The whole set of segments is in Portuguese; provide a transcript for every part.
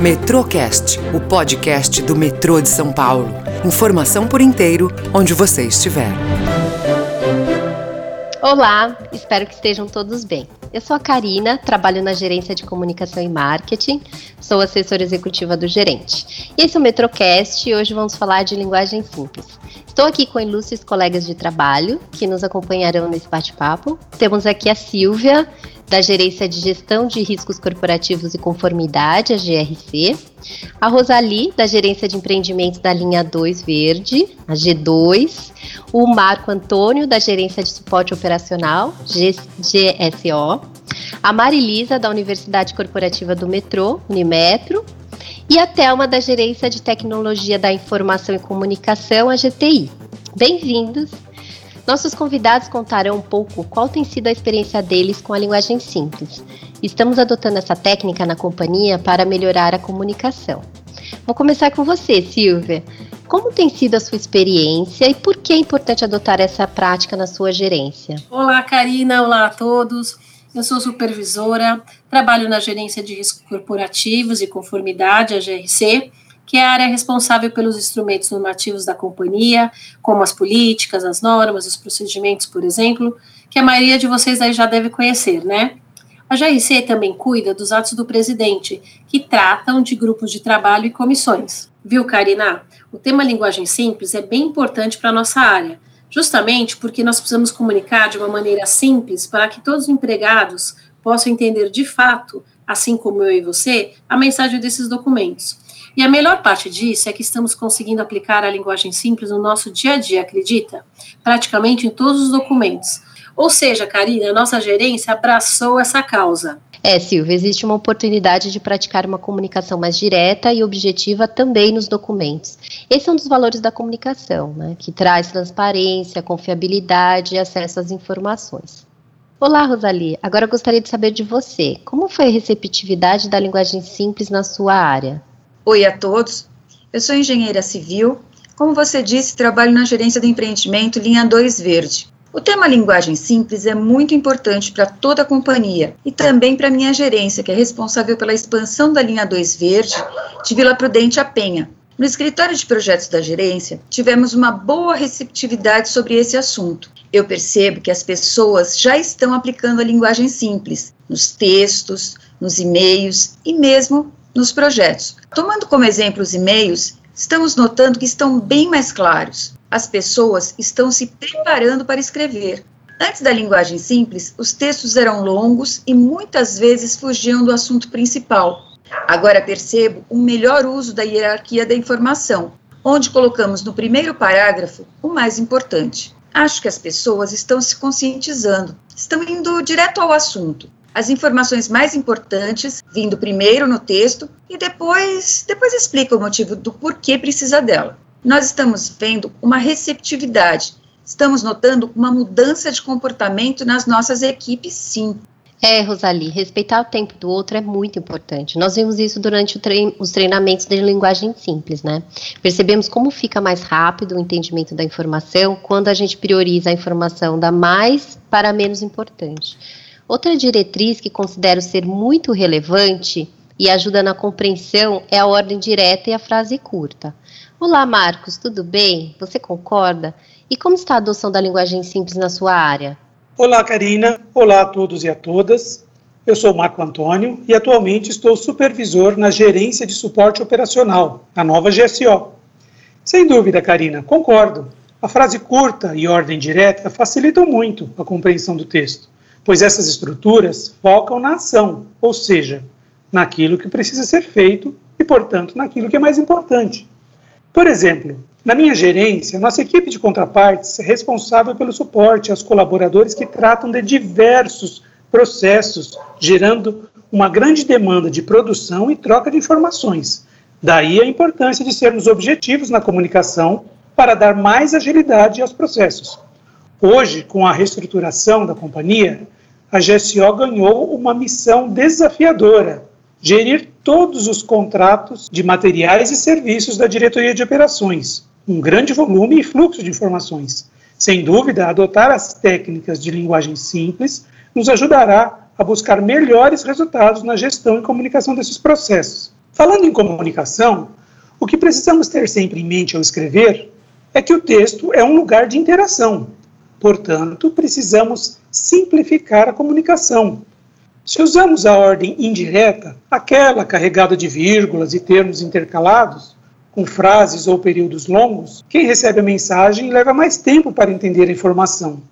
Metrocast, o podcast do metrô de São Paulo. Informação por inteiro, onde você estiver. Olá, espero que estejam todos bem. Eu sou a Karina, trabalho na gerência de comunicação e marketing, sou assessora executiva do gerente. E esse é o Metrocast e hoje vamos falar de linguagem simples. Estou aqui com ilustres colegas de trabalho que nos acompanharão nesse bate-papo. Temos aqui a Silvia, da Gerência de Gestão de Riscos Corporativos e Conformidade, a GRC, a Rosali, da Gerência de Empreendimentos da linha 2 Verde, a G2, o Marco Antônio, da Gerência de Suporte Operacional, GSO, a Marilisa, da Universidade Corporativa do Metrô, Unimetro, e a Thelma, da Gerência de Tecnologia da Informação e Comunicação, a GTI. Bem-vindos! Nossos convidados contarão um pouco qual tem sido a experiência deles com a linguagem simples. Estamos adotando essa técnica na companhia para melhorar a comunicação. Vou começar com você, Silvia. Como tem sido a sua experiência e por que é importante adotar essa prática na sua gerência? Olá, Karina. Olá a todos. Eu sou supervisora, trabalho na gerência de riscos corporativos e conformidade, a GRC, que é a área responsável pelos instrumentos normativos da companhia, como as políticas, as normas, os procedimentos, por exemplo, que a maioria de vocês aí já deve conhecer, né? A GRC também cuida dos atos do presidente, que tratam de grupos de trabalho e comissões. Viu, Karina? O tema linguagem simples é bem importante para a nossa área, justamente porque nós precisamos comunicar de uma maneira simples para que todos os empregados possam entender de fato, assim como eu e você, a mensagem desses documentos. E a melhor parte disso é que estamos conseguindo aplicar a linguagem simples no nosso dia a dia, acredita? Praticamente em todos os documentos. Ou seja, Karina, a nossa gerência abraçou essa causa. É, Silvia, existe uma oportunidade de praticar uma comunicação mais direta e objetiva também nos documentos. Esse é um dos valores da comunicação, né, que traz transparência, confiabilidade e acesso às informações. Olá, Rosalie. Agora gostaria de saber de você. Como foi a receptividade da linguagem simples na sua área? Oi a todos, eu sou engenheira civil. Como você disse, trabalho na gerência do empreendimento Linha 2 Verde. O tema linguagem simples é muito importante para toda a companhia e também para minha gerência, que é responsável pela expansão da linha 2 Verde de Vila Prudente a Penha. No escritório de projetos da gerência, tivemos uma boa receptividade sobre esse assunto. Eu percebo que as pessoas já estão aplicando a linguagem simples nos textos, nos e-mails e mesmo nos projetos. Tomando como exemplo os e-mails, estamos notando que estão bem mais claros. As pessoas estão se preparando para escrever. Antes da linguagem simples, os textos eram longos e muitas vezes fugiam do assunto principal. Agora percebo um melhor uso da hierarquia da informação, onde colocamos no primeiro parágrafo o mais importante. Acho que as pessoas estão se conscientizando, estão indo direto ao assunto as informações mais importantes, vindo primeiro no texto e depois, depois explica o motivo do porquê precisa dela. Nós estamos vendo uma receptividade, estamos notando uma mudança de comportamento nas nossas equipes, sim. É, Rosali, respeitar o tempo do outro é muito importante. Nós vimos isso durante trein os treinamentos de linguagem simples, né? Percebemos como fica mais rápido o entendimento da informação quando a gente prioriza a informação da mais para menos importante. Outra diretriz que considero ser muito relevante e ajuda na compreensão é a ordem direta e a frase curta. Olá, Marcos, tudo bem? Você concorda? E como está a adoção da linguagem simples na sua área? Olá, Karina. Olá a todos e a todas. Eu sou Marco Antônio e atualmente estou supervisor na gerência de suporte operacional, na nova GSO. Sem dúvida, Karina, concordo. A frase curta e ordem direta facilitam muito a compreensão do texto pois essas estruturas focam na ação, ou seja, naquilo que precisa ser feito e, portanto, naquilo que é mais importante. Por exemplo, na minha gerência, nossa equipe de contrapartes é responsável pelo suporte aos colaboradores que tratam de diversos processos, gerando uma grande demanda de produção e troca de informações. Daí a importância de sermos objetivos na comunicação para dar mais agilidade aos processos. Hoje, com a reestruturação da companhia, a GSO ganhou uma missão desafiadora: gerir todos os contratos de materiais e serviços da diretoria de operações, um grande volume e fluxo de informações. Sem dúvida, adotar as técnicas de linguagem simples nos ajudará a buscar melhores resultados na gestão e comunicação desses processos. Falando em comunicação, o que precisamos ter sempre em mente ao escrever é que o texto é um lugar de interação. Portanto, precisamos simplificar a comunicação. Se usamos a ordem indireta, aquela carregada de vírgulas e termos intercalados, com frases ou períodos longos, quem recebe a mensagem leva mais tempo para entender a informação,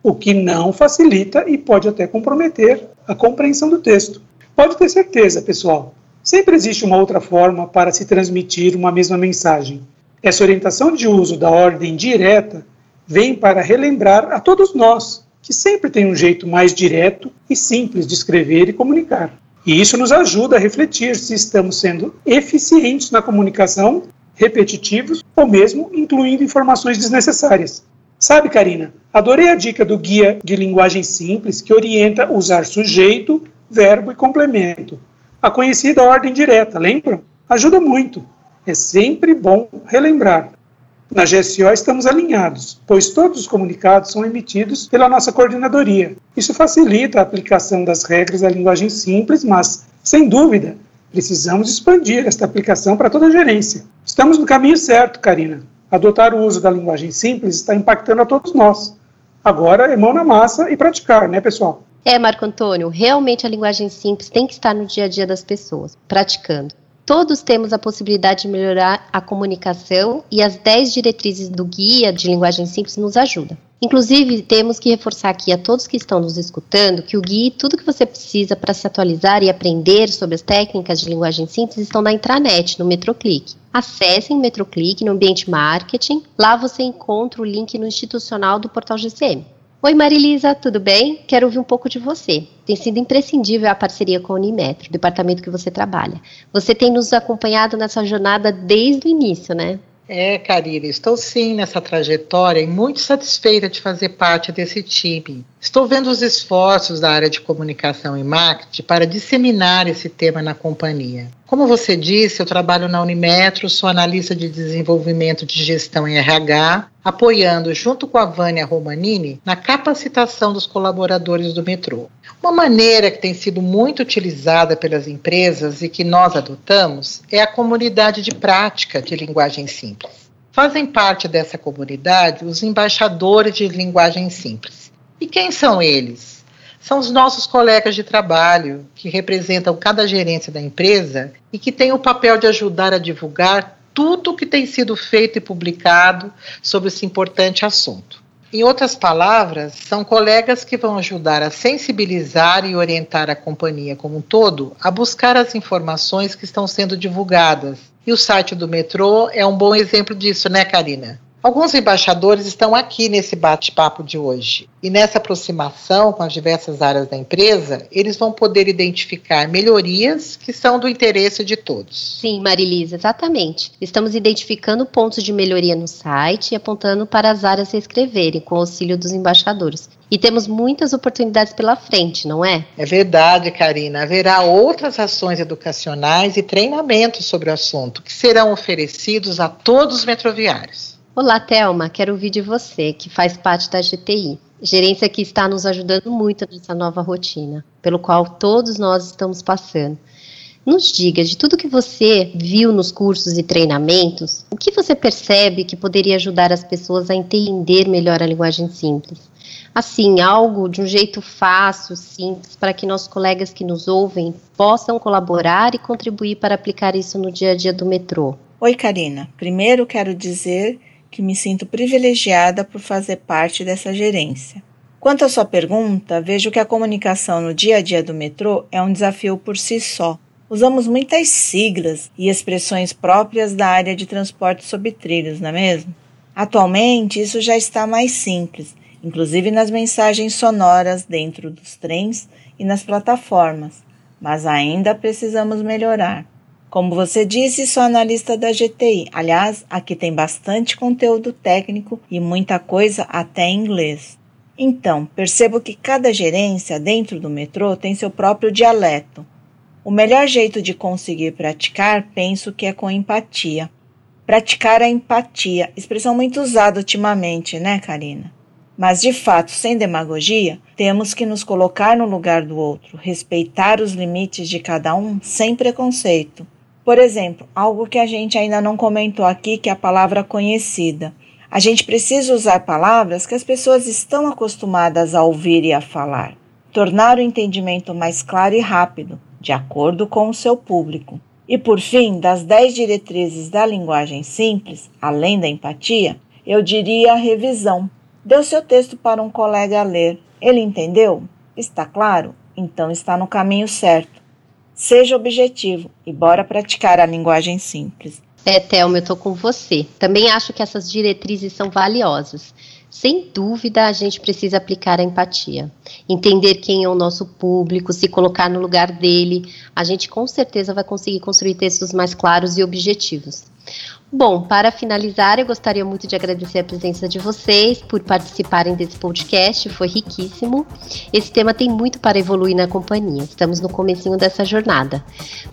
o que não facilita e pode até comprometer a compreensão do texto. Pode ter certeza, pessoal, sempre existe uma outra forma para se transmitir uma mesma mensagem. Essa orientação de uso da ordem direta vem para relembrar a todos nós que sempre tem um jeito mais direto e simples de escrever e comunicar. E isso nos ajuda a refletir se estamos sendo eficientes na comunicação, repetitivos ou mesmo incluindo informações desnecessárias. Sabe, Karina, adorei a dica do guia de linguagem simples que orienta usar sujeito, verbo e complemento. A conhecida ordem direta, lembram? Ajuda muito. É sempre bom relembrar. Na GSO estamos alinhados, pois todos os comunicados são emitidos pela nossa coordenadoria. Isso facilita a aplicação das regras da linguagem simples, mas, sem dúvida, precisamos expandir esta aplicação para toda a gerência. Estamos no caminho certo, Karina. Adotar o uso da linguagem simples está impactando a todos nós. Agora é mão na massa e praticar, né, pessoal? É, Marco Antônio, realmente a linguagem simples tem que estar no dia a dia das pessoas, praticando. Todos temos a possibilidade de melhorar a comunicação e as 10 diretrizes do guia de linguagem simples nos ajudam. Inclusive, temos que reforçar aqui a todos que estão nos escutando que o guia e tudo que você precisa para se atualizar e aprender sobre as técnicas de linguagem simples estão na intranet, no MetroClick. Acessem MetroClick no ambiente marketing, lá você encontra o link no institucional do portal GCM. Oi Marilisa, tudo bem? Quero ouvir um pouco de você. Tem sido imprescindível a parceria com a Unimetro, o departamento que você trabalha. Você tem nos acompanhado nessa jornada desde o início, né? É, Karina, estou sim nessa trajetória e muito satisfeita de fazer parte desse time. Estou vendo os esforços da área de comunicação e marketing para disseminar esse tema na companhia. Como você disse, eu trabalho na Unimetro, sou analista de desenvolvimento de gestão em RH, apoiando, junto com a Vânia Romanini, na capacitação dos colaboradores do metrô. Uma maneira que tem sido muito utilizada pelas empresas e que nós adotamos é a comunidade de prática de linguagem simples. Fazem parte dessa comunidade os embaixadores de linguagem simples e quem são eles? São os nossos colegas de trabalho, que representam cada gerência da empresa e que têm o papel de ajudar a divulgar tudo o que tem sido feito e publicado sobre esse importante assunto. Em outras palavras, são colegas que vão ajudar a sensibilizar e orientar a companhia como um todo a buscar as informações que estão sendo divulgadas. E o site do metrô é um bom exemplo disso, né, Karina? Alguns embaixadores estão aqui nesse bate-papo de hoje. E nessa aproximação com as diversas áreas da empresa, eles vão poder identificar melhorias que são do interesse de todos. Sim, Marilisa, exatamente. Estamos identificando pontos de melhoria no site e apontando para as áreas a escreverem, com o auxílio dos embaixadores. E temos muitas oportunidades pela frente, não é? É verdade, Karina. Haverá outras ações educacionais e treinamentos sobre o assunto que serão oferecidos a todos os metroviários. Olá, Thelma. Quero ouvir de você, que faz parte da GTI. Gerência que está nos ajudando muito nessa nova rotina, pelo qual todos nós estamos passando. Nos diga, de tudo que você viu nos cursos e treinamentos, o que você percebe que poderia ajudar as pessoas a entender melhor a linguagem simples? Assim, algo de um jeito fácil, simples, para que nossos colegas que nos ouvem possam colaborar e contribuir para aplicar isso no dia a dia do metrô. Oi, Karina. Primeiro quero dizer que me sinto privilegiada por fazer parte dessa gerência. Quanto à sua pergunta, vejo que a comunicação no dia a dia do metrô é um desafio por si só. Usamos muitas siglas e expressões próprias da área de transporte sob trilhos, não é mesmo? Atualmente, isso já está mais simples, inclusive nas mensagens sonoras dentro dos trens e nas plataformas, mas ainda precisamos melhorar. Como você disse, sou analista da GTI. Aliás, aqui tem bastante conteúdo técnico e muita coisa até em inglês. Então, percebo que cada gerência dentro do metrô tem seu próprio dialeto. O melhor jeito de conseguir praticar, penso que é com empatia. Praticar a empatia, expressão muito usada ultimamente, né, Karina? Mas, de fato, sem demagogia, temos que nos colocar no lugar do outro, respeitar os limites de cada um sem preconceito Por exemplo, algo que a gente ainda não comentou aqui, que é a palavra conhecida. A gente precisa usar palavras que as pessoas estão acostumadas a ouvir e a falar. Tornar o entendimento mais claro e rápido, de acordo com o seu público. E por fim, das dez diretrizes da linguagem simples, além da empatia, eu diria a revisão. Deu seu texto para um colega ler. Ele entendeu? Está claro? Então está no caminho certo. Seja objetivo e bora praticar a linguagem simples. É, Thelma, eu tô com você. Também acho que essas diretrizes são valiosas. Sem dúvida, a gente precisa aplicar a empatia. Entender quem é o nosso público, se colocar no lugar dele. A gente com certeza vai conseguir construir textos mais claros e objetivos. Bom, para finalizar, eu gostaria muito de agradecer a presença de vocês por participarem desse podcast, foi riquíssimo. Esse tema tem muito para evoluir na companhia. Estamos no comecinho dessa jornada.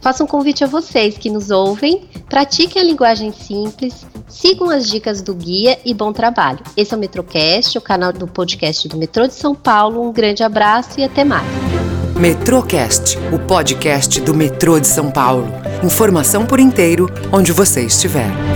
Faço um convite a vocês que nos ouvem, pratiquem a linguagem simples, sigam as dicas do guia e bom trabalho. Esse é o Metrocast, o canal do podcast do Metrô de São Paulo. Um grande abraço e até mais. Metrocast, o podcast do Metrô de São Paulo. Informação por inteiro, onde você estiver.